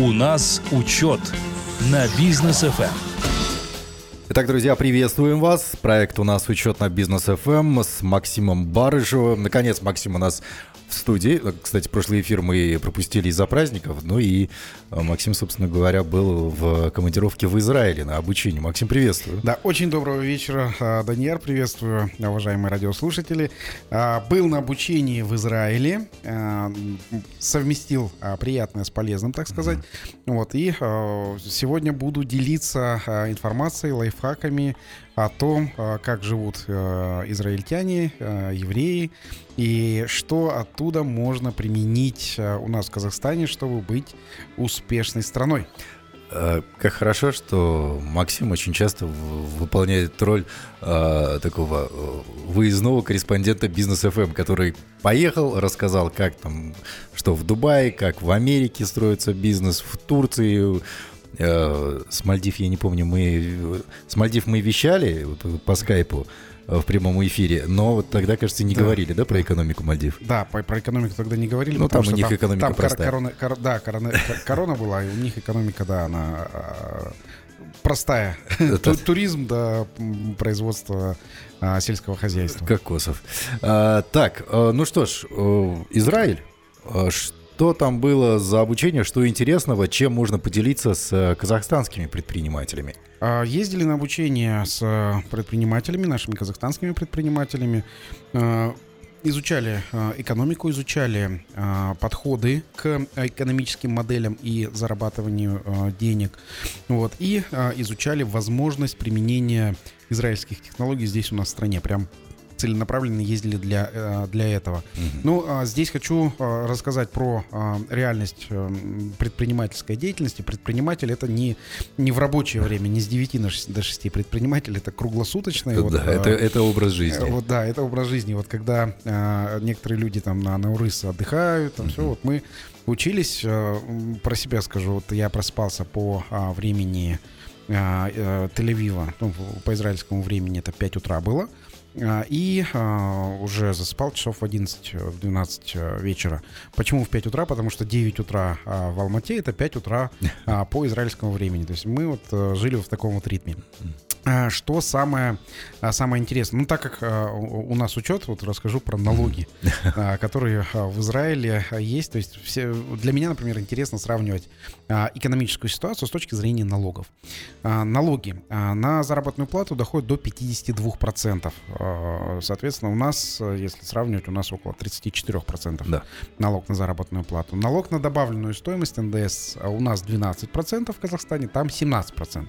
У нас учет на бизнес ФМ. Итак, друзья, приветствуем вас. Проект у нас учет на бизнес ФМ с Максимом Барышевым. Наконец, Максим у нас в студии. Кстати, прошлый эфир мы пропустили из-за праздников. Ну и э, Максим, собственно говоря, был в командировке в Израиле на обучение. Максим, приветствую. Да, очень доброго вечера, э, Даниэр. Приветствую, уважаемые радиослушатели. Э, был на обучении в Израиле. Совместил приятное с полезным, так сказать. Mm-hmm. Вот, и сегодня буду делиться информацией, лайфхаками о том, а, как живут э, израильтяне, э, евреи, и что оттуда можно применить э, у нас в Казахстане, чтобы быть успешной страной. Как хорошо, что Максим очень часто выполняет роль э, такого выездного корреспондента бизнес FM, который поехал, рассказал, как там, что в Дубае, как в Америке строится бизнес, в Турции, Э, с Мальдив, я не помню, мы с Мальдив мы вещали по скайпу э, в прямом эфире, но вот тогда, кажется, не да. говорили, да, про экономику Мальдив? Да, про, экономику тогда не говорили. Ну, там у них там, экономика там простая. Корона, кор, да, корона, корона была, и у них экономика, да, она а, простая. Туризм, да, производство а, сельского хозяйства. Кокосов. А, так, ну что ж, Израиль. Что там было за обучение, что интересного, чем можно поделиться с э, казахстанскими предпринимателями? А, ездили на обучение с э, предпринимателями, нашими казахстанскими предпринимателями. Э, изучали экономику, изучали подходы к экономическим моделям и зарабатыванию денег. Вот, и изучали возможность применения израильских технологий здесь у нас в стране. Прям целенаправленно ездили для, э, для этого. Угу. Ну, а здесь хочу э, рассказать про э, реальность предпринимательской деятельности. Предприниматель это не, не в рабочее время, не с 9 до 6. Предприниматель это круглосуточный. Да, вот, это, это образ жизни. Вот, да, это образ жизни. Вот когда некоторые люди там на Наурыс отдыхают, там угу. все, вот мы учились, про себя скажу, вот я проспался по времени Тель-Авива, ну, по израильскому времени это 5 утра было. А, и а, уже засыпал часов в 11, в 12 э, вечера. Почему в 5 утра? Потому что 9 утра а, в Алмате это 5 утра по израильскому времени. То есть мы вот э, жили в таком вот ритме. Что самое, самое интересное? Ну, так как у нас учет, вот расскажу про налоги, которые в Израиле есть. То есть все, для меня, например, интересно сравнивать экономическую ситуацию с точки зрения налогов. Налоги на заработную плату доходят до 52%. Соответственно, у нас, если сравнивать, у нас около 34% да. налог на заработную плату. Налог на добавленную стоимость НДС у нас 12% в Казахстане, там 17%. Угу.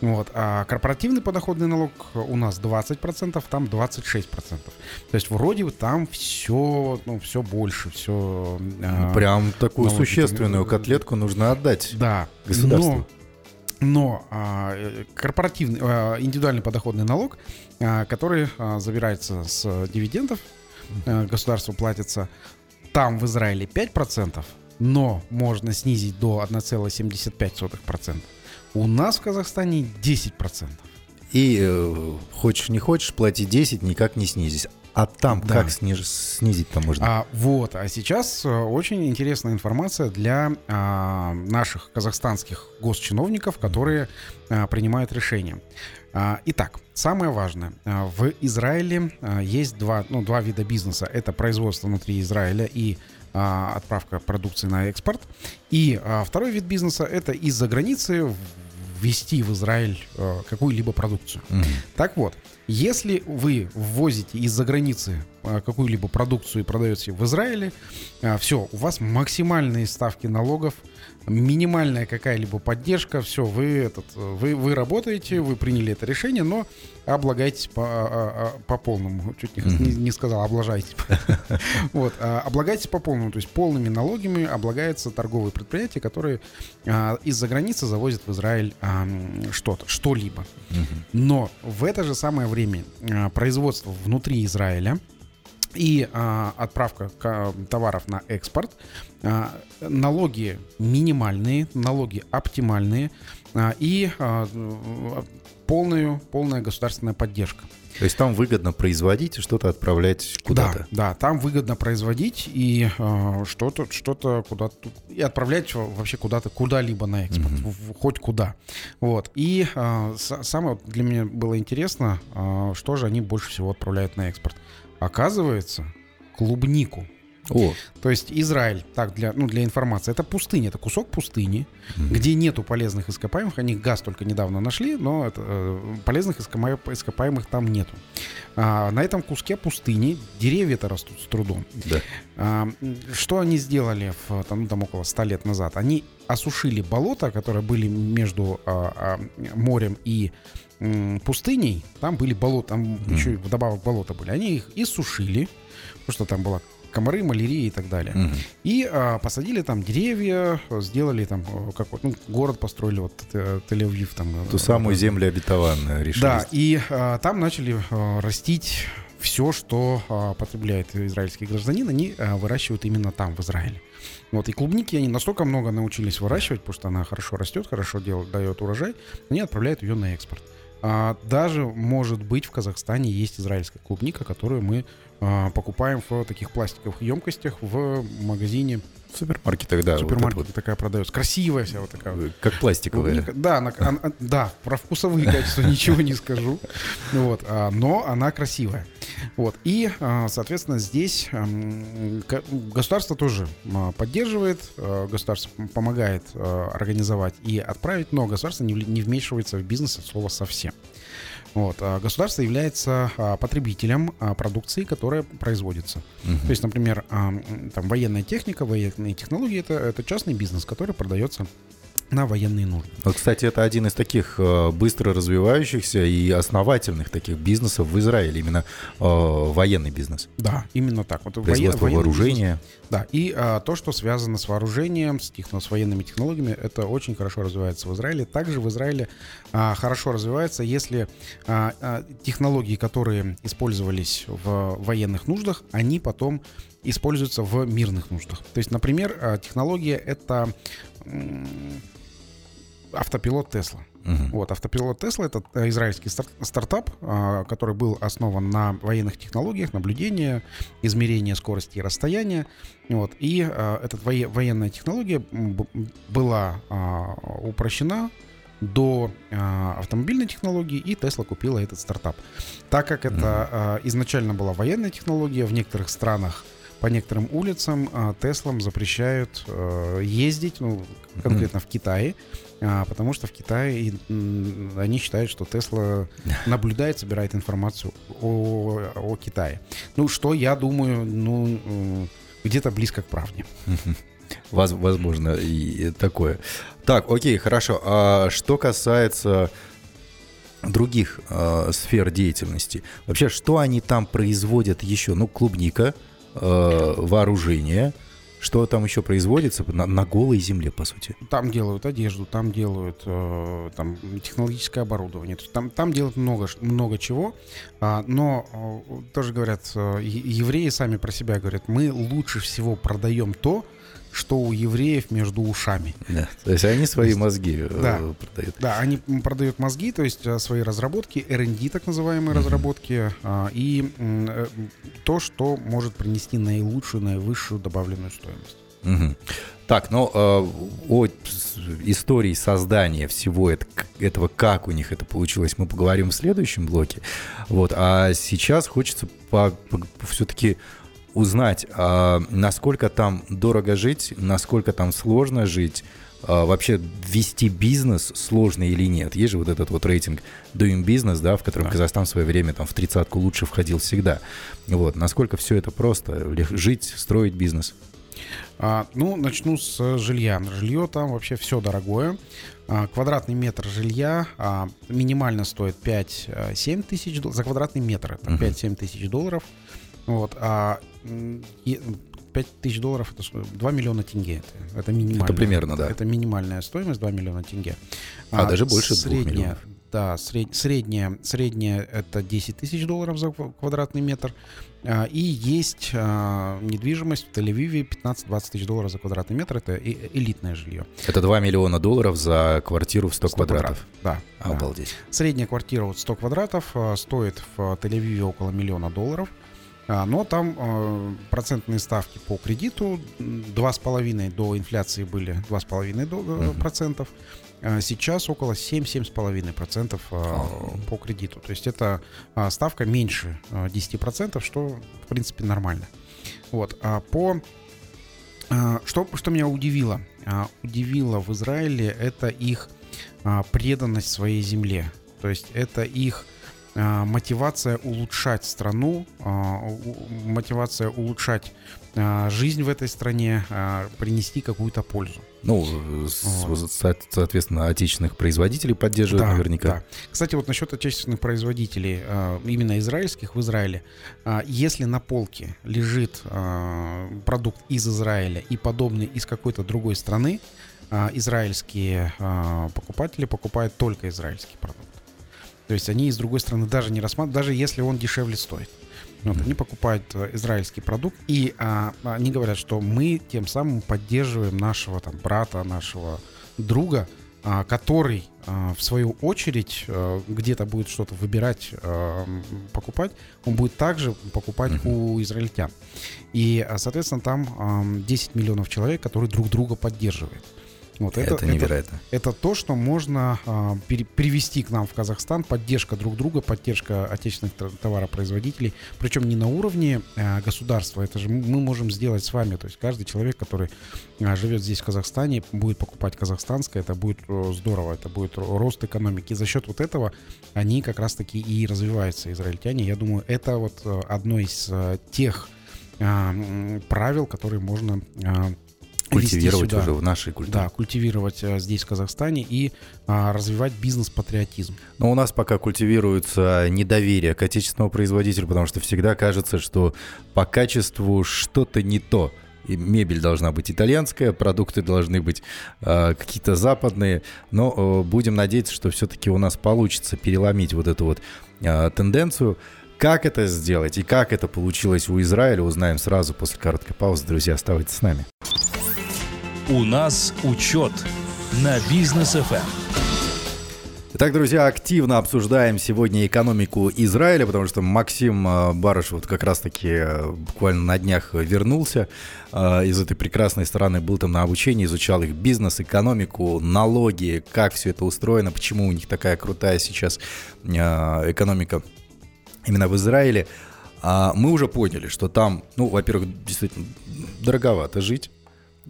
Вот. А корпоративный подоходный налог у нас 20%, там 26%. То есть вроде бы там все, ну, все больше, все... А, Прям такую налоги, существенную котлетку нужно отдать да, государству. Но, но а, корпоративный, а, индивидуальный подоходный налог, который а, забирается с дивидендов, а, государству платится, там в Израиле 5%, но можно снизить до 1,75%. У нас в Казахстане 10%. И э, хочешь не хочешь, плати 10, никак не снизись. А там да. как сниж, снизить-то можно? А, вот, а сейчас э, очень интересная информация для а, наших казахстанских госчиновников, которые а, принимают решения. А, итак, самое важное. А, в Израиле а, есть два, ну, два вида бизнеса. Это производство внутри Израиля и отправка продукции на экспорт. И второй вид бизнеса это из-за границы ввести в Израиль какую-либо продукцию. Угу. Так вот, если вы ввозите из-за границы какую-либо продукцию и продаете в Израиле, а, все, у вас максимальные ставки налогов, минимальная какая-либо поддержка, все, вы, этот, вы, вы работаете, вы приняли это решение, но облагайтесь по, а, по полному. Чуть не, не сказал, облажайтесь. Вот, облагайтесь по полному, то есть полными налогами облагается торговые предприятия, которые из-за границы завозят в Израиль что-то, что-либо. Но в это же самое время производство внутри Израиля и а, отправка товаров на экспорт. А, налоги минимальные, налоги оптимальные а, и а, полную, полная государственная поддержка. То есть там выгодно производить и что-то отправлять куда-то. Да, да, там выгодно производить и э, что-то, что-то куда-то и отправлять во- вообще куда-то, куда-либо на экспорт, в- в- хоть куда. Вот. И э, с- самое для меня было интересно, э, что же они больше всего отправляют на экспорт. Оказывается, клубнику. О, То есть Израиль, так для, ну, для информации, это пустыня, это кусок пустыни, где нету полезных ископаемых. Они газ только недавно нашли, но это, э, полезных ископаемых там нету. А, на этом куске пустыни деревья-то растут с трудом. да. А, что они сделали в, там, там около 100 лет назад? Они осушили болота, которые были между а, а, морем и пустыней. Там были болота, там еще и вдобавок болота были. Они их иссушили, потому что там была комары, малярия и так далее. Мгм. И а, посадили там деревья, сделали там э, какой ну, город построили, вот э, Тель-Авив там. э, Ту самую э, землю обетованную решили. Да, и а, там начали а, растить все, что а, потребляет израильский гражданин, они а, выращивают именно там, в Израиле. Вот, и клубники они настолько много научились выращивать, потому что она хорошо растет, хорошо делает, дает урожай, они отправляют ее на экспорт. А, даже, может быть, в Казахстане есть израильская клубника, которую мы покупаем в таких пластиковых емкостях в магазине, В супермаркетах, да. в вот супермаркете это такая продается. Красивая вся вот такая. вот. вот, как пластиковая. Клубника- Да, она- она- да, про вкусовые качества ничего не скажу. Вот, а, но она красивая. Вот. И, а, соответственно, здесь государство тоже а, поддерживает, а, государство помогает а, организовать и отправить, но государство не вмешивается в бизнес от слова совсем. Вот. а Государство является а, потребителем а, продукции, которая производится. Мгм. То есть, например, там военная техника, военные технологии это, это частный бизнес, который продается на военные нужды. Вот, кстати, это один из таких э, быстро развивающихся и основательных таких бизнесов в Израиле, именно э, военный бизнес. Да, именно так. Вот воен- Производство военный вооружения. бизнес- да, и а, то, что связано с вооружением, с, техно, с военными технологиями, это очень хорошо развивается в Израиле. Также в Израиле а, хорошо развивается, если а, а, технологии, которые использовались в военных нуждах, они потом используются в мирных нуждах. То есть, например, а, технология это автопилот Тесла. Мгм. Вот, автопилот Тесла это э, израильский стар- стартап, а, который был основан на военных технологиях, наблюдения, измерения скорости и расстояния. Вот, и а, эта вое- военная технология была а, упрощена до а, автомобильной технологии, и Тесла купила этот стартап. Так как это а, изначально была военная технология, в некоторых странах по некоторым улицам а, Теслам запрещают э, ездить, ну, конкретно в Китае, а, потому что в Китае они считают, что Тесла наблюдает, собирает информацию о, о Китае. Ну, что я думаю, ну, м, где-то близко к правде. Воз- возможно, и такое. Так, окей, хорошо. А что касается других э, сфер деятельности, вообще, что они там производят еще? Ну, клубника, э, вооружение, что там еще производится на, на голой земле, по сути. Там делают одежду, там делают э, там, технологическое оборудование. Там, там делают много, много чего. А, но э, тоже говорят, э, евреи сами про себя говорят, мы лучше всего продаем то, что у евреев между ушами. Да. То есть они свои мозги э, Да. продают. Да, они продают мозги, то есть э, свои разработки, R&D так называемые разработки, а, и э, то, что может принести наилучшую, наивысшую добавленную стоимость. Мгм. Так, ну э, о истории создания всего это- этого, как у них это получилось, мы поговорим в следующем блоке. Вот, а сейчас хочется все-таки узнать, а, насколько там дорого жить, насколько там сложно жить, а, вообще вести бизнес сложно или нет. Есть же вот этот вот рейтинг Doing Business, да, в котором Да. Казахстан в свое время там в тридцатку лучше входил всегда. Вот, насколько все это просто, жить, строить бизнес. А, ну, начну с жилья. Жилье там вообще все дорогое. А, квадратный метр жилья а, минимально стоит 5-7 тысяч дол- за квадратный метр. Это Мгм. 5-7 тысяч долларов. Вот, а м, и 5 тысяч долларов это что? 2 миллиона тенге. Это, это минимальная. Это примерно, да. Это минимальная стоимость 2 миллиона тенге. А, даже больше средняя, миллионов. да, сред, средняя, средняя это 10 тысяч долларов за квадратный метр. А, и есть а, недвижимость в Тель-Авиве 15-20 тысяч долларов за квадратный метр. Это элитное жилье. Это 2 миллиона долларов за квартиру в 100, 100 квадратов. квадратов. Да. Обалдеть. Да. Средняя квартира вот 100 квадратов а, стоит в Тель-Авиве около миллиона долларов. Но там процентные ставки по кредиту 2,5 до инфляции были 2,5 процентов. Uh-huh. Сейчас около 7-7,5% uh-huh. по кредиту. То есть это ставка меньше 10%, что в принципе нормально. Вот. А по что, что меня удивило? Удивило в Израиле это их преданность своей земле. То есть это их а, мотивация улучшать страну, а, мотивация улучшать а, жизнь в этой стране, принести какую-то пользу. Ну, вот. соответственно, отечественных производителей поддерживают да, наверняка. Да. Кстати, вот насчет отечественных производителей, именно израильских в Израиле, если на полке лежит продукт из Израиля и подобный из какой-то другой страны, израильские покупатели покупают только израильский продукт. То есть они, с другой стороны, даже не рассматривают, даже если он дешевле стоит. Вот, они покупают э, израильский продукт, и а, они говорят, что мы тем самым поддерживаем нашего там брата, нашего друга, а, который а, в свою очередь а, где-то будет что-то выбирать, а, покупать, он будет также покупать uh-huh. у израильтян. И, соответственно, там а, 10 миллионов человек, которые друг друга поддерживают. Вот это, это невероятно. Это, это то, что можно а, пере, привести к нам в Казахстан, поддержка друг друга, поддержка отечественных товаропроизводителей, причем не на уровне а, государства, это же мы можем сделать с вами, то есть каждый человек, который а, живет здесь в Казахстане, будет покупать казахстанское, это будет здорово, это будет рост экономики. И за счет вот этого они как раз-таки и развиваются, израильтяне. Я думаю, это вот одно из а, тех а, правил, которые можно а, культивировать сюда, уже в нашей культуре. Да, культивировать а, здесь, в Казахстане, и а, развивать бизнес-патриотизм. Но у нас пока культивируется недоверие к отечественному производителю, потому что всегда кажется, что по качеству что-то не то. И мебель должна быть итальянская, продукты должны быть э, какие-то западные, но э, будем надеяться, что все-таки у нас получится переломить вот эту вот э, тенденцию. Как это сделать и как это получилось у Израиля, узнаем сразу после короткой паузы. Друзья, оставайтесь с нами. У нас учет на бизнес. Эм. Итак, друзья, активно обсуждаем сегодня экономику Израиля, потому что Максим э, Барыш вот как раз-таки э, буквально на днях вернулся э, из этой прекрасной страны, был там на обучении, изучал их бизнес, экономику, налоги, как все это устроено, почему у них такая крутая сейчас экономика именно в Израиле. А мы уже поняли, что там, ну, во-первых, действительно дороговато жить,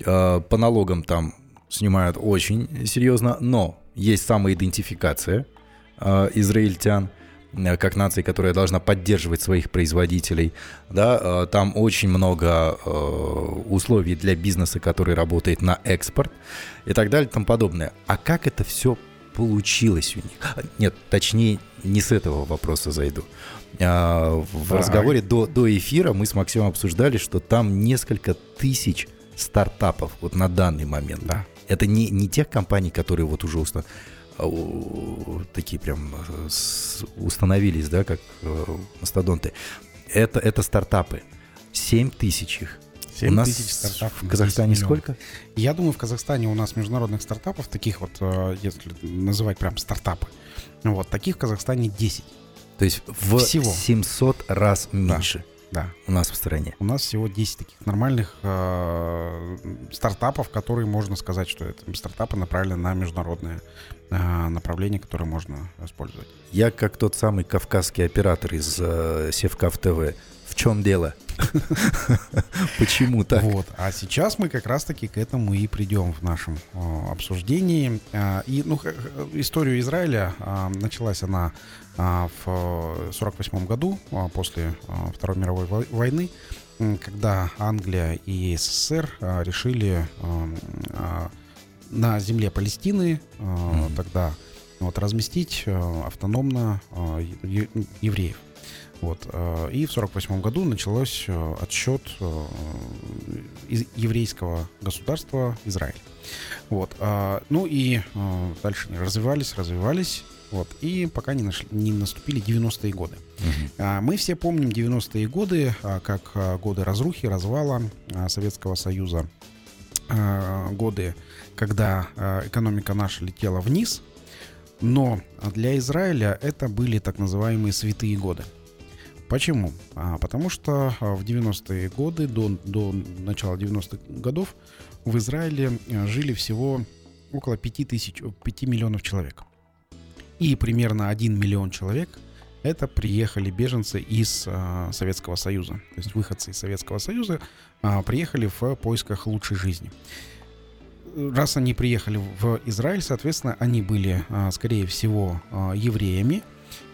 по налогам там снимают очень серьезно, но есть самоидентификация э, израильтян э, как нации, которая должна поддерживать своих производителей. Да, там очень много условий для бизнеса, который работает на экспорт и так далее и тому подобное. А как это все получилось у них? Нет, точнее, не с этого вопроса зайду. В разговоре до, до эфира мы с Максимом обсуждали, что там несколько тысяч стартапов вот на данный момент. Да. Это не, не тех компаний, которые вот уже уста, а, такие прям э, установились, да, как э, мастодонты. Это, это стартапы. 7 тысяч их. 7 у нас тысяч стартапов. В Казахстане сколько? Я думаю, в Казахстане у нас международных стартапов, таких вот, э, если называть прям стартапы, вот, таких в Казахстане 10. То есть в Всего. 700 раз меньше. Да. Да. У нас в стране. У нас всего 10 таких нормальных э, стартапов, которые можно сказать, что это стартапы направлены на международное э, направление, которое можно использовать. Я как тот самый кавказский оператор из э, Севкав ТВ. Чем дело? Почему так? Вот. А сейчас мы как раз-таки к этому и придем в нашем обсуждении. А, и ну, историю Израиля а, началась она в 48 году, после Второй мировой войны, когда Англия и СССР решили на земле Палестины тогда вот, разместить автономно евреев. Вот. Э, и в 1948 году началось э, отсчет э, еврейского государства Израиль. Вот. Ну и дальше они развивались, развивались. Вот, и пока не, нашли, не наступили 90-е годы. А, Мы все помним 90-е годы а, как годы разрухи, развала Советского Союза, годы, когда экономика наша летела вниз, но для Израиля это были так называемые святые годы. Почему? А, потому что а, в 90-е годы, до, до начала 90-х годов, в Израиле а, жили всего около 5, тысяч, 5 миллионов человек. И примерно 1 миллион человек это приехали беженцы из а, Советского Союза. То есть выходцы из Советского Союза а, приехали в поисках лучшей жизни. Раз они приехали в Израиль, соответственно, они были, а, скорее всего, а, евреями.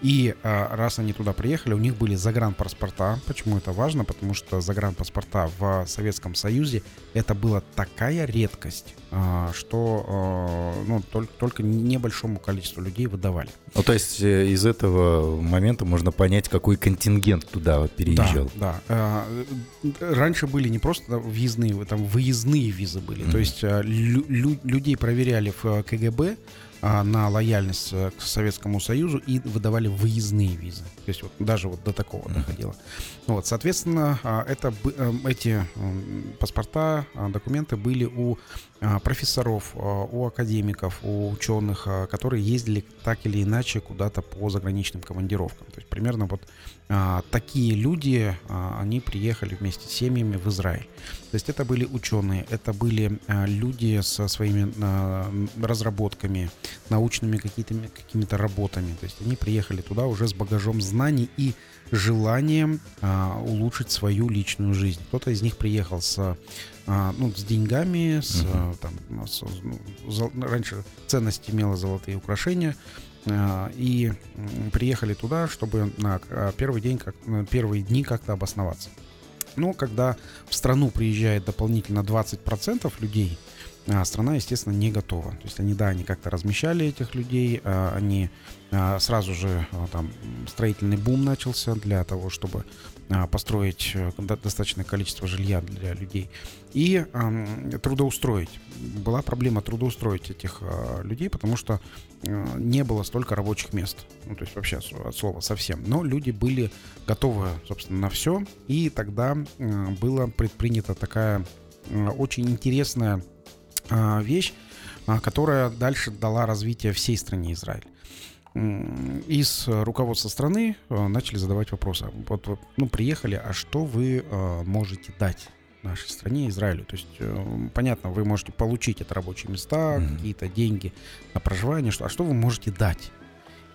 И а, раз они туда приехали, у них были загранпаспорта. Почему это важно? Потому что загранпаспорта в Советском Союзе это была такая редкость, а, что а, ну, только, только небольшому количеству людей выдавали. Ну, то есть э, из этого момента можно понять, какой контингент туда переезжал. Да, да. Э, Раньше были не просто въездные, там выездные визы были. Мгм. То есть лю- лю- людей проверяли в э, КГБ на лояльность э, к Советскому Союзу и выдавали выездные визы. То есть вот даже вот до такого доходило. Вот, соответственно, а, это э, эти паспорта, а, документы были у а, профессоров, а, у академиков, у ученых, а, которые ездили так или иначе куда-то по заграничным командировкам. То есть примерно вот а, такие люди, а, они приехали вместе с семьями в Израиль. То есть это были ученые, это были а, люди со своими а, разработками, научными какими-то, какими-то работами. То есть они приехали туда уже с багажом знаний и желанием а, улучшить свою личную жизнь. Кто-то из них приехал с, а, ну, с деньгами, с, а, там, с- ну, раньше ценность имела золотые украшения, а, и м, приехали туда, чтобы на а, первый день, как, на первые дни как-то обосноваться. Но когда в страну приезжает дополнительно 20% людей, а, страна, естественно, не готова. То есть они, да, они как-то размещали этих людей, а, они а, сразу же а, там строительный бум начался для того, чтобы а, построить э, до- достаточное количество жилья для людей и трудоустроить. Была проблема трудоустроить этих а, людей, потому что э, не было столько рабочих мест. Ну, то есть вообще от слова совсем. Но люди были готовы, собственно, на все. И тогда э, была предпринята такая очень интересная а, вещь, а, которая дальше дала развитие всей стране Израиль. Из руководства страны э, начали задавать вопросы. Вот, ну, приехали, а что вы э, можете дать нашей стране, Израилю? То есть, э, понятно, вы можете получить это рабочие места, Мгм. какие-то деньги на проживание, что, а что вы можете дать?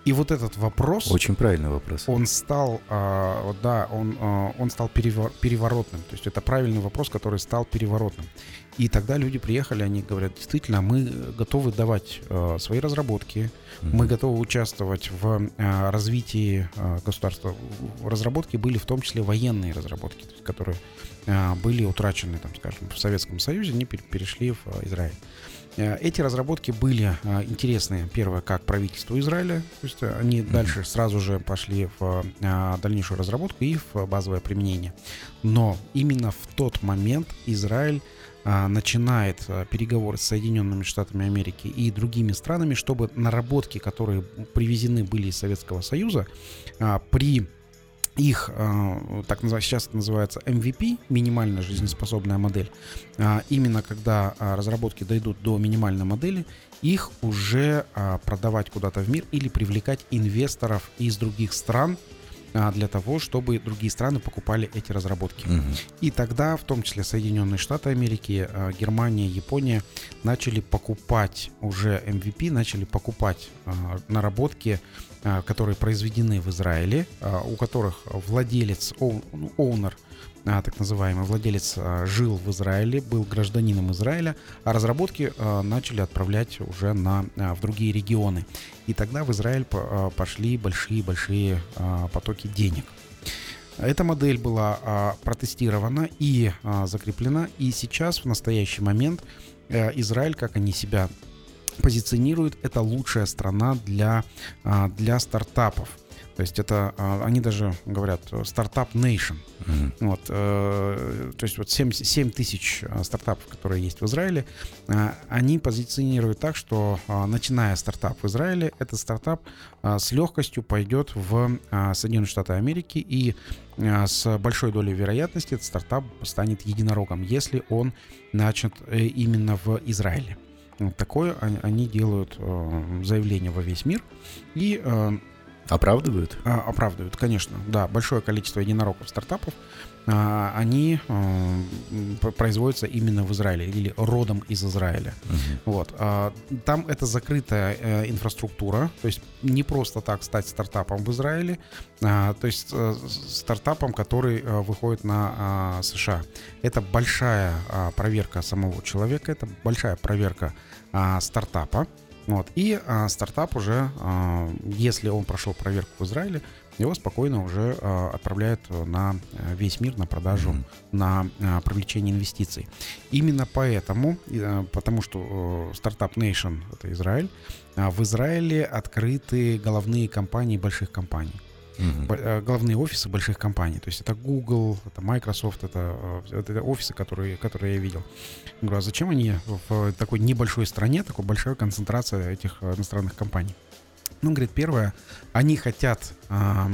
И вот этот вопрос, Очень правильный вопрос. он стал, а, да, он, а, он стал перевор- переворотным. То есть это правильный вопрос, который стал переворотным. И тогда люди приехали, они говорят, действительно, мы готовы давать а, свои разработки, Мгм. мы готовы участвовать в а, развитии а, государства. В разработке были в том числе военные разработки, есть, которые а, были утрачены, там, скажем, в Советском Союзе, они пер- перешли в а, Израиль. Э, Эти разработки были а, интересны, первое, как правительству Израиля, то есть э, они дальше сразу же пошли в дальнейшую разработку и в базовое применение. Но именно в тот момент Израиль начинает а, переговоры с Соединенными Штатами Америки и другими странами, чтобы наработки, которые привезены были из Советского Союза, а, при их, а, так называется, сейчас это называется MVP, минимально жизнеспособная модель, а, именно когда а, разработки дойдут до минимальной модели, их уже а, продавать куда-то в мир или привлекать инвесторов из других стран а, для того, чтобы другие страны покупали эти разработки. Мгм. И тогда, в том числе Соединенные Штаты Америки, э, Германия, Япония, начали покупать уже MVP, начали покупать э, наработки, которые произведены в Израиле, у которых владелец, ну, оунер, а, так называемый владелец а, жил в Израиле, был гражданином Израиля, а разработки а, начали отправлять уже на, а, в другие регионы. И тогда в Израиль по- а, пошли большие-большие а, потоки денег. Эта модель была а, протестирована и а, закреплена, и сейчас, в настоящий момент, э, Израиль, как они себя позиционирует это лучшая страна для, а, для стартапов. То есть это, а, они даже говорят, стартап nation. Mm-hmm. Вот, э, то есть вот 7, 7 тысяч а, стартапов, которые есть в Израиле, э, они позиционируют так, что э, начиная стартап в Израиле, этот стартап э, с легкостью пойдет в э, Соединенные Штаты Америки и э, с большой долей вероятности этот стартап станет единорогом, если он начат э, именно в Израиле. Вот такое они делают э, заявление во весь мир и э, Оправдывают? А, оправдывают, конечно. Да, большое количество единорогов стартапов, они а, производятся именно в Израиле или родом из Израиля. Угу. Вот. А, там это закрытая а, инфраструктура, то есть не просто так стать стартапом в Израиле, а, то есть а, стартапом, который а, выходит на а, США. Это большая а, проверка самого человека, это большая проверка а, стартапа. Вот. И а, стартап уже, а, если он прошел проверку в Израиле, его спокойно уже а, отправляют на э, весь мир на продажу, mm-hmm. на а, привлечение инвестиций. Именно поэтому, а, потому что стартап Nation это Израиль, а, в Израиле открыты головные компании больших компаний угу. главные офисы больших компаний. То есть это Google, это Microsoft, это, э, это офисы, которые, которые я видел. Я говорю, а зачем они в такой небольшой стране, такой большой концентрация этих э, иностранных компаний? Ну, говорит, первое, они хотят э,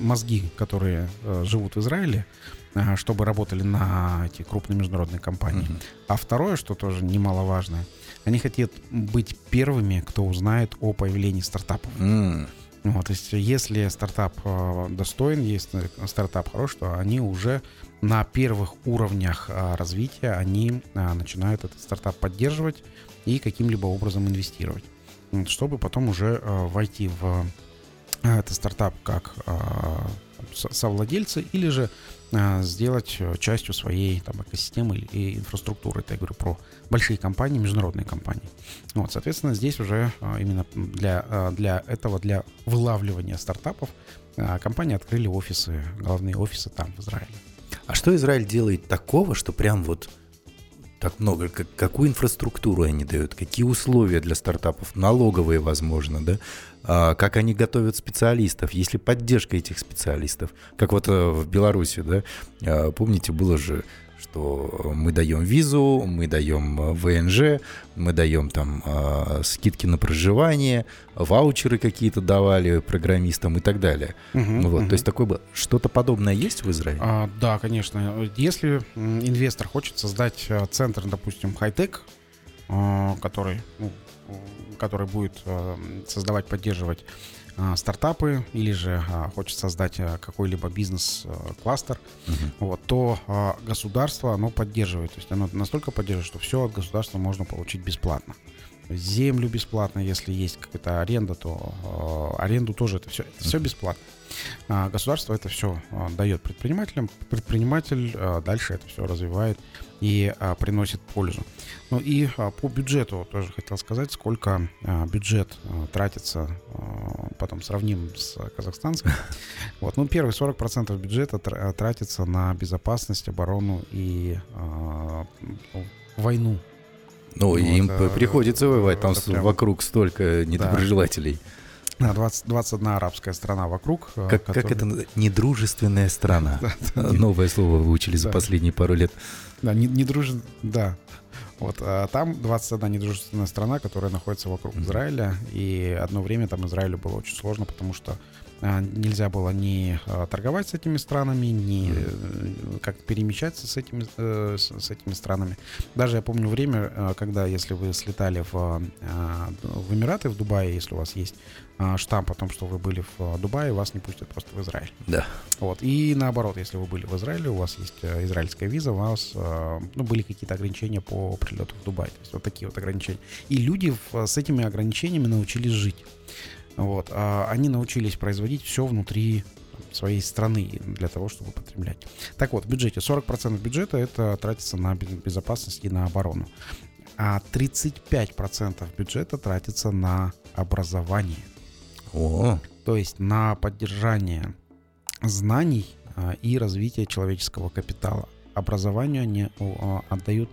мозги, которые э, живут в Израиле, э, чтобы работали на эти крупные международные компании. Uh-huh. А второе, что тоже немаловажное, они хотят быть первыми, кто узнает о появлении стартапов. Uh-huh. Вот, то есть если стартап э, достоин, если стартап хорош, то они уже на первых уровнях э, развития они э, начинают этот стартап поддерживать и каким-либо образом инвестировать, чтобы потом уже войти в этот стартап как совладельцы или же сделать э, частью своей там, экосистемы и инфраструктуры. Это я говорю про большие компании, международные компании. Вот, соответственно, здесь уже именно для, для этого, для вылавливания стартапов компании открыли офисы, главные офисы там, в Израиле. А что Израиль делает такого, что прям вот так много, как, какую инфраструктуру они дают, какие условия для стартапов, налоговые, возможно, да, а, как они готовят специалистов, есть ли поддержка этих специалистов, как вот э, в Беларуси, да, а, помните, было же что мы даем визу, мы даем э, ВНЖ, мы даем там э, скидки на проживание, ваучеры какие-то давали программистам и так далее. Угу, вот, угу. То есть такое бы что-то подобное есть в Израиле? А, да, конечно. Если инвестор хочет создать э, центр, допустим, хай-тек, э, который, ну, который будет э, создавать, поддерживать стартапы или же а, хочет создать а, какой-либо бизнес-кластер, угу. вот, то государство оно поддерживает. То есть оно настолько поддерживает, что все от государства можно получить бесплатно. Землю бесплатно, если есть какая-то аренда, то аренду тоже это все, это все бесплатно. Государство это все дает предпринимателям, предприниматель дальше это все развивает и а, приносит пользу. Ну и а, по бюджету тоже хотел сказать, сколько а, бюджет а, тратится, а, потом сравним с казахстанским. Вот, ну первые 40% бюджета тратится на безопасность, оборону и а, войну. Ну, вот, им а, приходится воевать, там прям... вокруг столько недоброжелателей. Да. 20, 21 арабская страна вокруг. Как, которая... как это недружественная страна. Новое слово выучили за последние пару лет. Да, не, не дружен, да. Вот, а там 21 недружественная страна, которая находится вокруг. Израиля, и одно время там Израилю было очень сложно, потому что а, нельзя было ни а, торговать с этими странами, ни mm-hmm. как перемещаться с этими, э, с, этими странами. Даже я помню время, когда, если вы слетали в, а, в Эмираты, в Дубае, если у вас есть штамп о том, что вы были в а, Дубае, вас не пустят просто в Израиль. Да. Вот. И наоборот, если вы были в Израиле, у вас есть э, израильская виза, у вас а, ну, были какие-то ограничения по прилету в Дубай. То есть вот такие вот ограничения. И люди с этими ограничениями научились жить. Вот. Они научились производить все внутри своей страны для того, чтобы потреблять. Так вот, в бюджете 40% бюджета это тратится на безопасность и на оборону. А 35% бюджета тратится на образование. О. То есть на поддержание знаний а, и развитие человеческого капитала. Образованию они а, отдают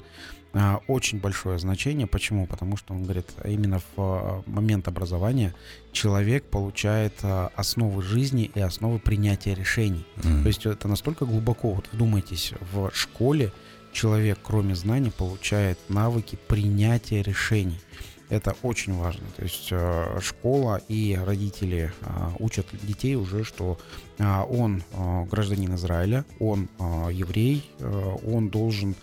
а, очень большое значение. Почему? Потому что он говорит, именно в момент образования человек получает основы жизни и основы принятия решений. Мгм. То есть это настолько глубоко, вот вдумайтесь, в школе человек, кроме знаний, получает навыки принятия решений. Это очень важно. То есть э, школа и родители э, учат детей уже, что э, он гражданин Израиля, он еврей, он должен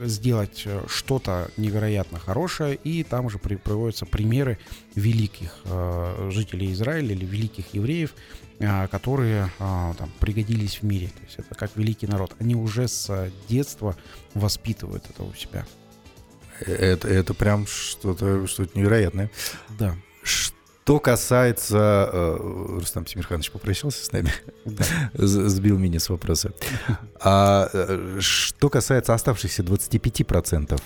сделать что-то невероятно хорошее, и там уже при- приводятся примеры великих жителей Израиля или великих евреев, которые там, пригодились в мире. То есть это как великий народ. Они уже с детства воспитывают это у себя. Это, это прям что-то что невероятное. Да. Что касается... э, Рустам Тимирханович попрощался с нами, да. Сбил меня с вопроса. А э, что касается оставшихся 25%,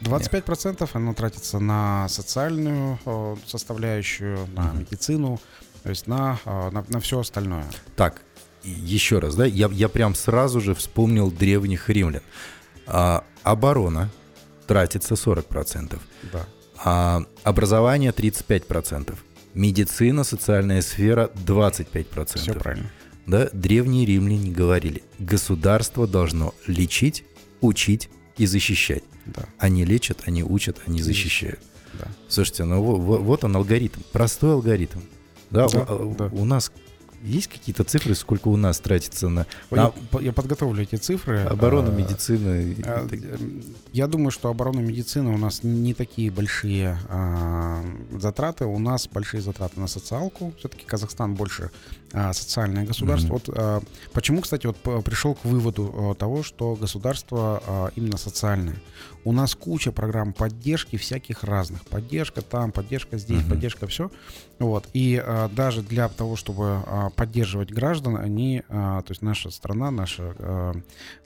25% оно тратится на социальную э, составляющую, на медицину, то есть на, э, на, на все остальное. Так, еще раз, да, я, я прям сразу же вспомнил древних римлян. А, оборона тратится 40%, Да. а образование 35%, медицина, социальная сфера 25%. Все правильно. Да, древние римляне говорили, государство должно лечить, учить и защищать. Да, Они лечат, они учат, они защищают. да. Слушайте, ну во- во- вот он алгоритм, простой алгоритм. Да, Да, у, да. у нас есть какие-то цифры, сколько у нас тратится на, Я, на я подготовлю эти цифры. оборону, А, медицину? и а, м, Я думаю, что оборона медицины у нас не такие большие а, затраты. У нас большие затраты на социалку. Все-таки Казахстан больше а, социальное государство. Мгм. Вот а, почему, кстати, вот пришел к выводу а, того, что государство а, именно социальное. У нас куча программ поддержки всяких разных. Поддержка там, поддержка здесь, Мгм. поддержка все. Вот. И а, даже для того, чтобы а, поддерживать граждан, они, а, то есть наша страна, наша, а,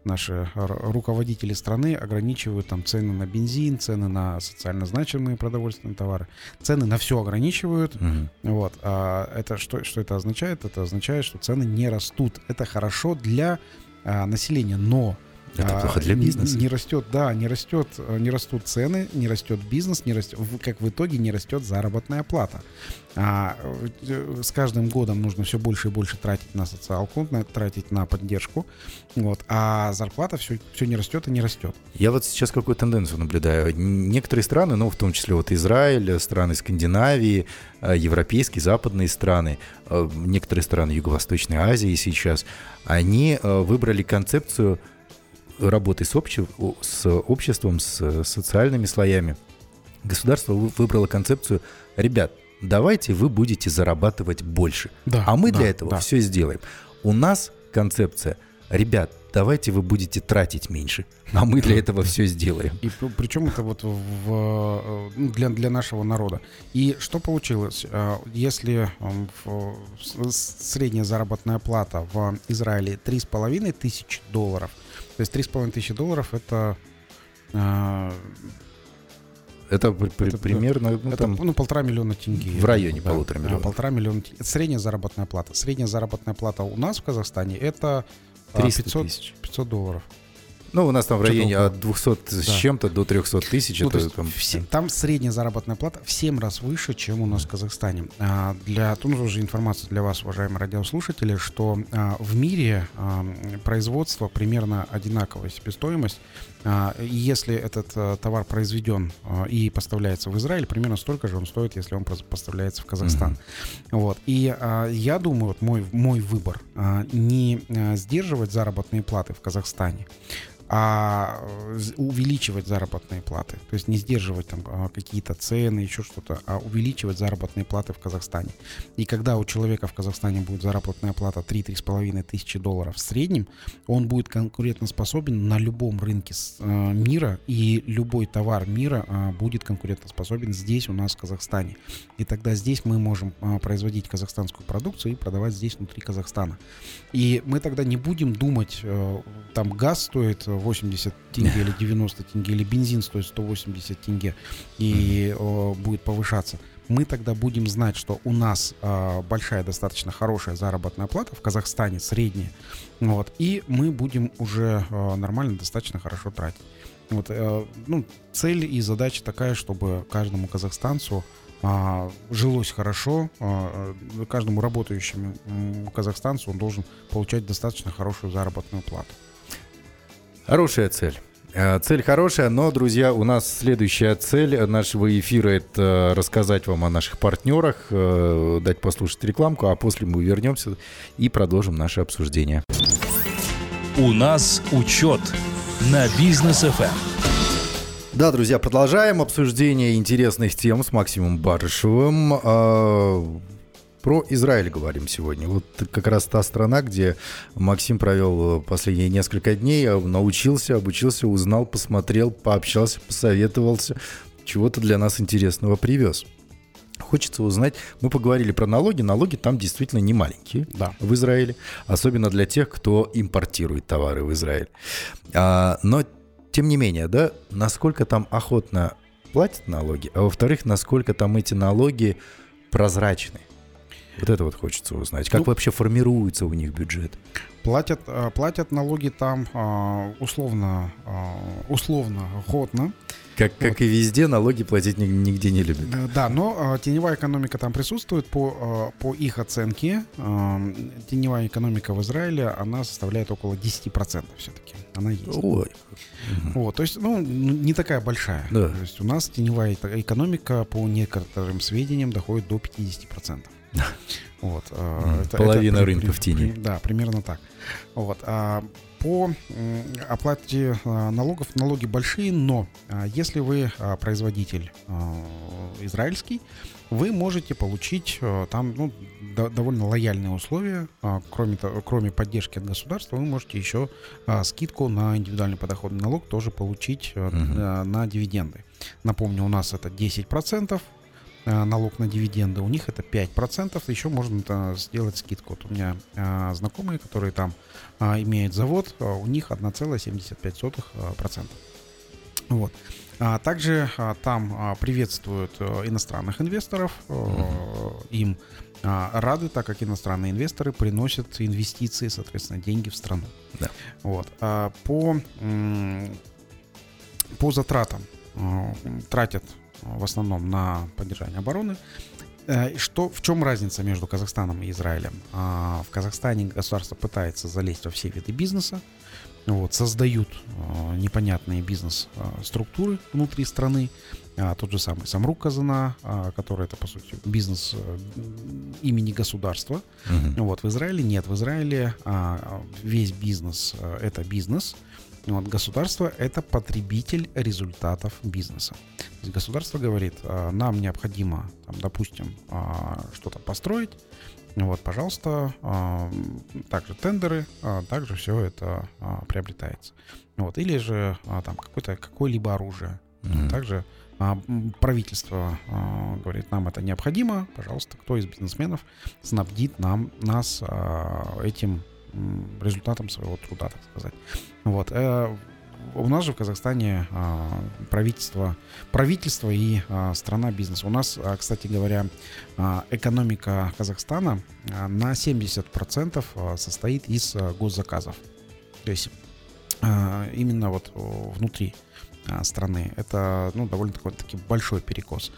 наши руководители страны ограничивают там цены на бензин, цены на социально значимые продовольственные товары, цены на все ограничивают. Мгм. Вот. А это что, что это означает? Это означает, что цены не растут. Это хорошо для а, населения, но Это а, плохо для бизнеса. Не растет, да, не растет, не растут цены, не растет бизнес, не растет, как в итоге не растет заработная плата. А, э, с каждым годом нужно все больше и больше тратить на социалку, на- тратить на поддержку, вот, а зарплата все, все не растет и не растет. Я вот сейчас какую тенденцию наблюдаю. Некоторые страны, ну, в том числе вот Израиль, страны Скандинавии, э, европейские, западные страны, э, некоторые страны Юго-Восточной Азии сейчас, они выбрали концепцию работы с, обще- о- с обществом, с э, социальными слоями. Государство вы- выбрало концепцию, ребят, давайте вы будете зарабатывать больше. Да, А мы да, для этого да. все сделаем. У нас концепция, ребят, давайте вы будете тратить меньше, а мы для этого все сделаем. И причем это вот в, э, для, для нашего народа. И что получилось? Э, Если м, в- с- средняя заработная плата в Израиле 3,5 тысячи долларов, есть 3,5 тысячи долларов это, э, Это, при- Это, да. примерно, ну, это там, ну, полтора миллиона тенге. в районе Да, полутора да, миллионов. полтора миллиона тенге. Это средняя заработная плата. Средняя заработная плата у нас в Казахстане это а, 300 500, тысяч. 500 долларов. Ну, у нас там в районе долго? от 200 с Да. чем-то до 300 тысяч. Ну, то это там, все- там средняя заработная плата в 7 раз выше, чем у нас в Казахстане. А, для, тут уже информация для вас, уважаемые радиослушатели, что а, в мире а, производство примерно одинаковая себестоимость. А, если этот а, товар произведен а, и поставляется в Израиль, примерно столько же он стоит, если он поставляется в Казахстан. Вот. И а, я думаю, вот мой, мой выбор а, не а, сдерживать заработные платы в Казахстане, а э, увеличивать заработные платы. То есть не сдерживать там а, какие-то цены, еще что-то, а увеличивать заработные платы в Казахстане. И когда у человека в Казахстане будет заработная плата 3-3,5 тысячи долларов в среднем, он будет конкурентоспособен на любом рынке э, мира, и любой товар мира а, будет конкурентоспособен здесь у нас в Казахстане. И тогда здесь мы можем а, производить казахстанскую продукцию и продавать здесь внутри Казахстана. И мы тогда не будем думать, э, там газ стоит 80 тенге или 90 тенге, или бензин стоит 180 тенге и э, будет повышаться. Мы тогда будем знать, что у нас э, большая, достаточно хорошая заработная плата в Казахстане, средняя, вот, и мы будем уже э, нормально, достаточно хорошо тратить. Вот, э, ну, цель и задача такая, чтобы каждому казахстанцу а, жилось хорошо, а, каждому работающему казахстанцу он должен получать достаточно хорошую заработную плату. Хорошая цель. Э, цель хорошая, но, друзья, у нас следующая цель нашего эфира – это рассказать вам о наших партнерах, э, дать послушать рекламку, а после мы вернемся и продолжим наше обсуждение. У нас учет на бизнес FM. Да, друзья, продолжаем обсуждение интересных тем с Максимом Барышевым. Про Израиль говорим сегодня. Вот как раз та страна, где Максим провел последние несколько дней, а, научился, обучился, узнал, посмотрел, пообщался, посоветовался, чего-то для нас интересного привез. Хочется узнать, мы поговорили про налоги, налоги там действительно не маленькие да. в Израиле, особенно для тех, кто импортирует товары в Израиль. А, но тем не менее, да, насколько там охотно платят налоги, а во-вторых, насколько там эти налоги прозрачны. Вот это вот хочется узнать. Как ну, вообще формируется у них бюджет? Платят, э, платят налоги там а, условно, а, условно, охотно. Как, как вот. и везде, налоги платить нигде не любят. Да, но теневая экономика там присутствует. По, по их оценке, теневая экономика в Израиле, она составляет около 10% все-таки. Она есть. Ой. Вот, то есть, ну, не такая большая. Да. То есть у нас теневая экономика, по некоторым сведениям, доходит до 50%. Вот, mm, это, половина это, рынка при, в тени. При, да, примерно так. Вот, а, по оплате а, налогов налоги большие, но а, если вы а, производитель израильский, вы можете получить там ну, довольно лояльные условия. Кроме, кроме поддержки от государства, вы можете еще скидку на индивидуальный подоходный налог тоже получить угу. на дивиденды. Напомню, у нас это 10%. Э, налог на дивиденды, у них это 5%, еще можно сделать скидку. Вот у меня а, знакомые, которые там а, имеют завод, а, у них 1,75%. Вот. А также а, там а, приветствуют а, иностранных инвесторов. А, им а, рады, так как иностранные инвесторы приносят инвестиции, соответственно, деньги в страну. Да. Вот. А, по, по затратам тратят в основном на поддержание обороны. Э, что, в чем разница между Казахстаном и Израилем? А, в Казахстане государство пытается залезть во все виды бизнеса, вот, создают э, непонятные бизнес-структуры внутри страны. А, тот же самый Самрук Казана, а, который это, по сути, бизнес э, имени государства. Угу. Вот, в Израиле нет. В Израиле весь бизнес — это бизнес — вот, государство – это потребитель результатов бизнеса. То есть государство говорит, «А, нам необходимо, там, допустим, а, что-то построить, вот, пожалуйста, а, также тендеры, также все это приобретается. Вот, или же там какое-то какое-либо оружие. Mm-hmm. Также правительство говорит, нам это необходимо, пожалуйста, кто из бизнесменов снабдит нам, нас этим результатом своего труда, так сказать. Вот. Э, у нас же в Казахстане а, правительство, правительство и а, страна бизнеса. У нас, а, кстати говоря, экономика Казахстана на 70% состоит из госзаказов. То есть именно вот внутри страны. Это ну, довольно такой, таки большой перекос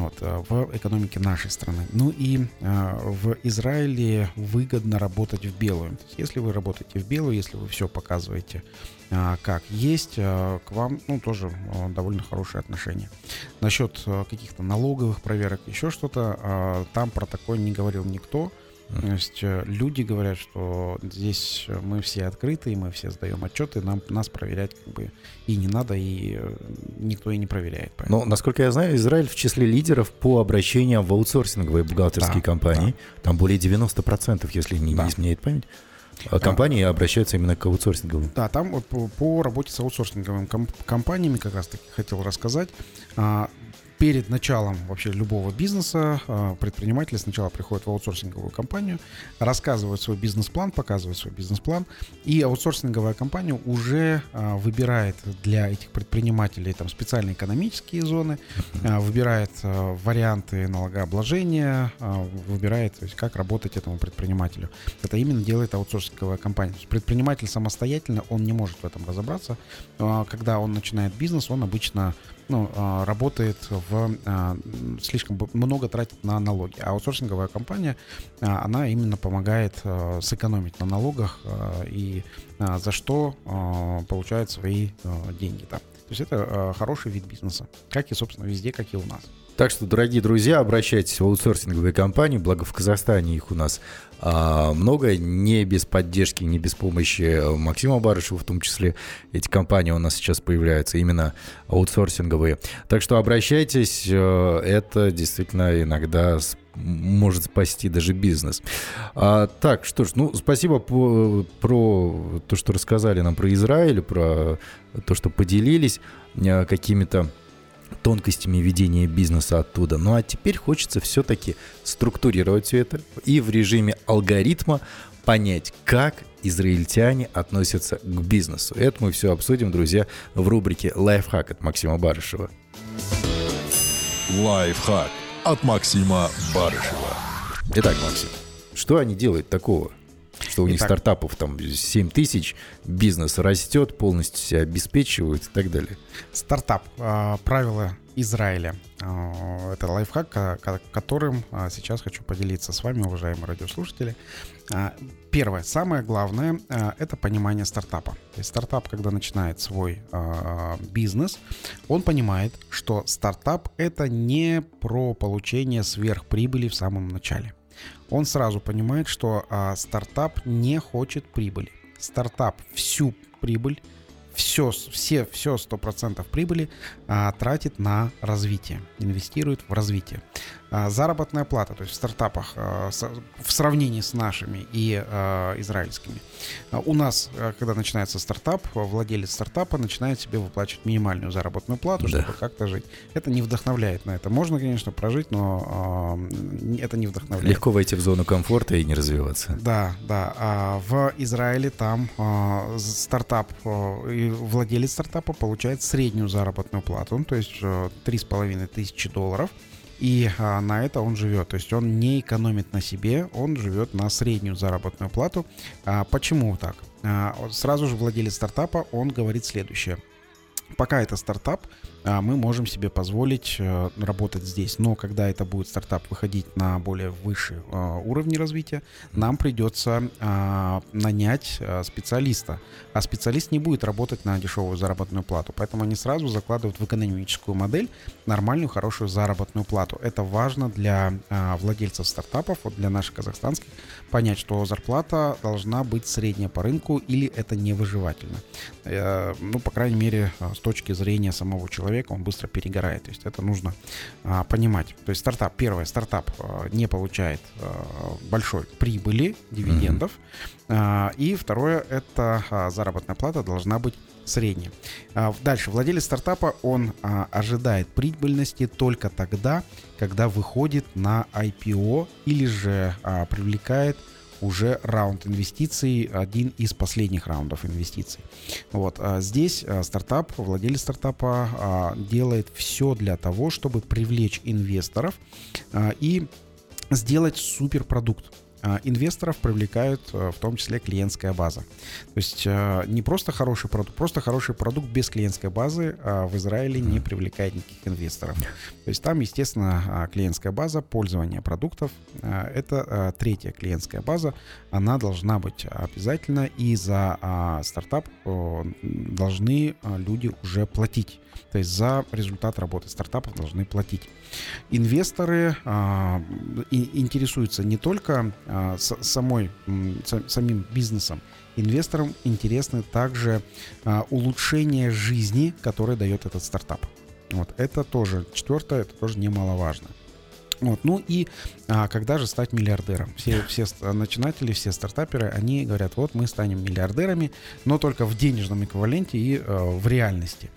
вот, э, в экономике нашей страны. Ну и э, в Израиле выгодно работать в белую. Если вы работаете в белую, если вы все показываете э, как есть, э, к вам ну, тоже э, довольно хорошие отношения. Насчет э, каких-то налоговых проверок, еще что-то, э, там про такое не говорил никто. То есть э, люди говорят, что здесь мы все открыты, мы все сдаем отчеты, нам, нас проверять как бы и не надо, и э, никто и не проверяет. Поэтому. Но, насколько я знаю, Израиль в числе лидеров по обращениям в аутсорсинговые бухгалтерские да, компании. Да. Там более 90%, если не, да. не изменяет память. А компании обращаются именно к аутсорсинговым. Да, там вот по, по работе с аутсорсинговыми комп- компаниями как раз таки хотел рассказать. А, перед началом вообще любого бизнеса э, предприниматели сначала приходят в аутсорсинговую компанию, рассказывают свой бизнес-план, показывают свой бизнес-план, и аутсорсинговая компания уже э, выбирает для этих предпринимателей там специальные экономические зоны, э, выбирает варианты налогообложения, выбирает, то есть, как работать этому предпринимателю. Это именно делает аутсорсинговая компания. Предприниматель самостоятельно, он не может в этом разобраться. Когда он начинает бизнес, он обычно ну, а, работает в а, слишком много тратит на налоги. А аутсорсинговая компания, а, она именно помогает сэкономить на налогах и за что получает свои деньги. То есть это хороший вид бизнеса, как и, собственно, везде, как и у нас. Так что, дорогие друзья, обращайтесь в аутсорсинговые компании, благо в Казахстане их у нас а, много, не без поддержки, не без помощи Максима Барышева в том числе. Эти компании у нас сейчас появляются, именно аутсорсинговые. Так что обращайтесь, э, это действительно иногда может спасти даже бизнес. А, так, что ж, ну, спасибо по, про то, что рассказали нам про Израиль, про то, что поделились э, какими-то тонкостями ведения бизнеса оттуда. Ну а теперь хочется все-таки структурировать все это и в режиме алгоритма понять, как израильтяне относятся к бизнесу. Это мы все обсудим, друзья, в рубрике «Лайфхак» от Максима Барышева. Лайфхак от Максима Барышева. Итак, Максим, что они делают такого? Что у них Итак, стартапов там 7 тысяч, бизнес растет, полностью себя обеспечивают и так далее. Стартап. А, правила Израиля. А, это лайфхак, которым а, сейчас хочу поделиться с вами, уважаемые радиослушатели. Первое, самое главное, это понимание стартапа. То есть стартап, когда начинает свой бизнес, он понимает, что стартап это не про получение сверхприбыли в самом начале он сразу понимает, что а, стартап не хочет прибыли. Стартап всю прибыль все, все, все 100% прибыли а, тратит на развитие, инвестирует в развитие. А, заработная плата, то есть в стартапах а, в сравнении с нашими и а, израильскими. У нас, когда начинается стартап, владелец стартапа начинает себе выплачивать минимальную заработную плату, да. чтобы как-то жить. Это не вдохновляет на это. Можно, конечно, прожить, но это не вдохновляет. Легко войти в зону комфорта и не развиваться. Да, да. А в Израиле там стартап и владелец стартапа получает среднюю заработную плату, ну, то есть а, три с половиной тысячи долларов – и а, на это он живет. То есть он не экономит на себе, он живет на среднюю заработную плату. А, почему так? А, сразу же владелец стартапа, он говорит следующее. Пока это стартап, мы можем себе позволить э, работать здесь. Но когда это будет стартап выходить на более высшие а, уровни развития, нам придется а, нанять специалиста. А специалист не будет работать на дешевую заработную плату. Поэтому они сразу закладывают в экономическую модель нормальную, хорошую заработную плату. Это важно для владельцев стартапов, вот для наших казахстанских, понять, что зарплата должна быть средняя по рынку или это невыживательно. Э, ну, по крайней мере, с точки зрения самого человека он быстро перегорает. То есть это нужно а, понимать. То есть стартап, первое, стартап а, не получает большой прибыли, дивидендов. Mm-hmm. И второе, это а, заработная плата должна быть средняя. А, дальше, владелец стартапа, он а, ожидает прибыльности только тогда, когда выходит на IPO или же а, привлекает уже раунд инвестиций, один из последних раундов инвестиций. Вот. Здесь стартап, владелец стартапа делает все для того, чтобы привлечь инвесторов и сделать суперпродукт. А, инвесторов привлекают э, в том числе клиентская база. То есть э, не просто хороший продукт, просто хороший продукт без клиентской базы а в Израиле не привлекает никаких инвесторов. То есть там, естественно, а, клиентская база пользования продуктов. Это третья клиентская база. Она должна быть обязательно, и за стартап должны люди уже платить. То есть за результат работы стартапов должны платить. Инвесторы а, и, интересуются не только а, с, самой, с, самим бизнесом, инвесторам интересны также а, улучшение жизни, которое дает этот стартап. Вот это тоже, четвертое, это тоже немаловажно. Вот. Ну и а, когда же стать миллиардером? Все, все начинатели, все стартаперы, они говорят, вот мы станем миллиардерами, но только в денежном эквиваленте и а, в реальности.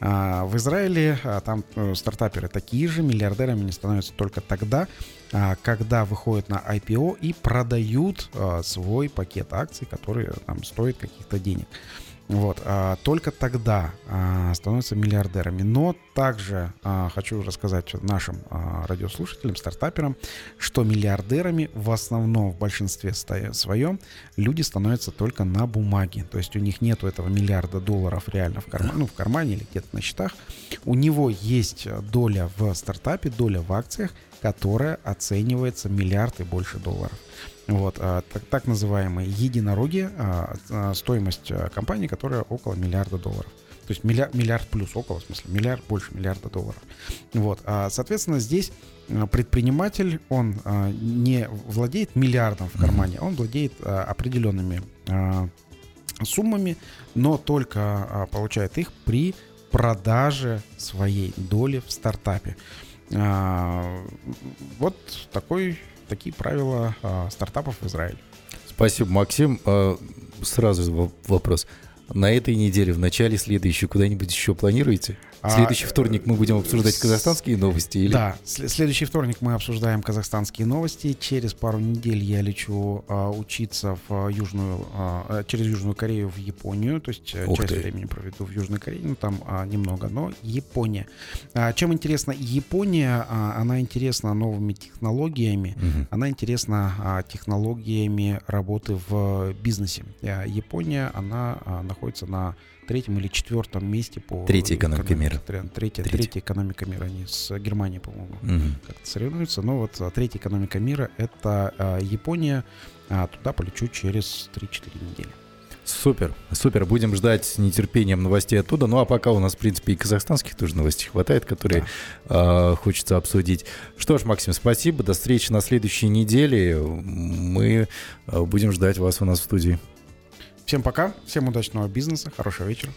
А, в Израиле а, там а, стартаперы такие же, миллиардерами не становятся только тогда, а, когда выходят на IPO и продают а, свой пакет акций, который там стоит каких-то денег. Вот, а, только тогда а, становятся миллиардерами. Но также а, хочу рассказать нашим а, радиослушателям, стартаперам, что миллиардерами в основном, в большинстве своем, люди становятся только на бумаге. То есть у них нету этого миллиарда долларов реально в кармане, ну, в кармане или где-то на счетах. У него есть доля в стартапе, доля в акциях, которая оценивается миллиард и больше долларов. Вот, а, так, так называемые единороги, а, а, стоимость компании, которая около миллиарда долларов. То есть миллиард, миллиард плюс, около, в смысле, миллиард больше миллиарда долларов. Вот, соответственно, здесь предприниматель, он не владеет миллиардом в кармане, он владеет определенными суммами, но только получает их при продаже своей доли в стартапе. Вот такой такие правила а, стартапов в Израиле. Спасибо, Максим. А, сразу вопрос. На этой неделе, в начале следующей, куда-нибудь еще планируете? А, следующий вторник мы будем обсуждать казахстанские новости? Или? Да, следующий вторник мы обсуждаем казахстанские новости. Через пару недель я лечу а, учиться в южную, а, через Южную Корею в Японию. То есть э, Ух часть ты. времени проведу в Южной Корее, ну там а, немного, но Япония. А, чем интересна Япония? А, она интересна новыми технологиями. Угу. Она интересна а, технологиями работы в бизнесе. А, Япония, она а, находится на третьем или четвертом месте по... Третья экономика мира. Третья, третья. третья экономика мира. Они с Германией, по-моему, угу. как-то соревнуются. Но вот а, третья экономика мира — это а, Япония. А туда полечу через 3-4 недели. Супер, супер. Будем ждать с нетерпением новостей оттуда. Ну а пока у нас, в принципе, и казахстанских тоже новостей хватает, которые да. э, хочется обсудить. Что ж, Максим, спасибо. До встречи на следующей неделе. Мы будем ждать вас у нас в студии. Всем пока, всем удачного бизнеса, хорошего вечера.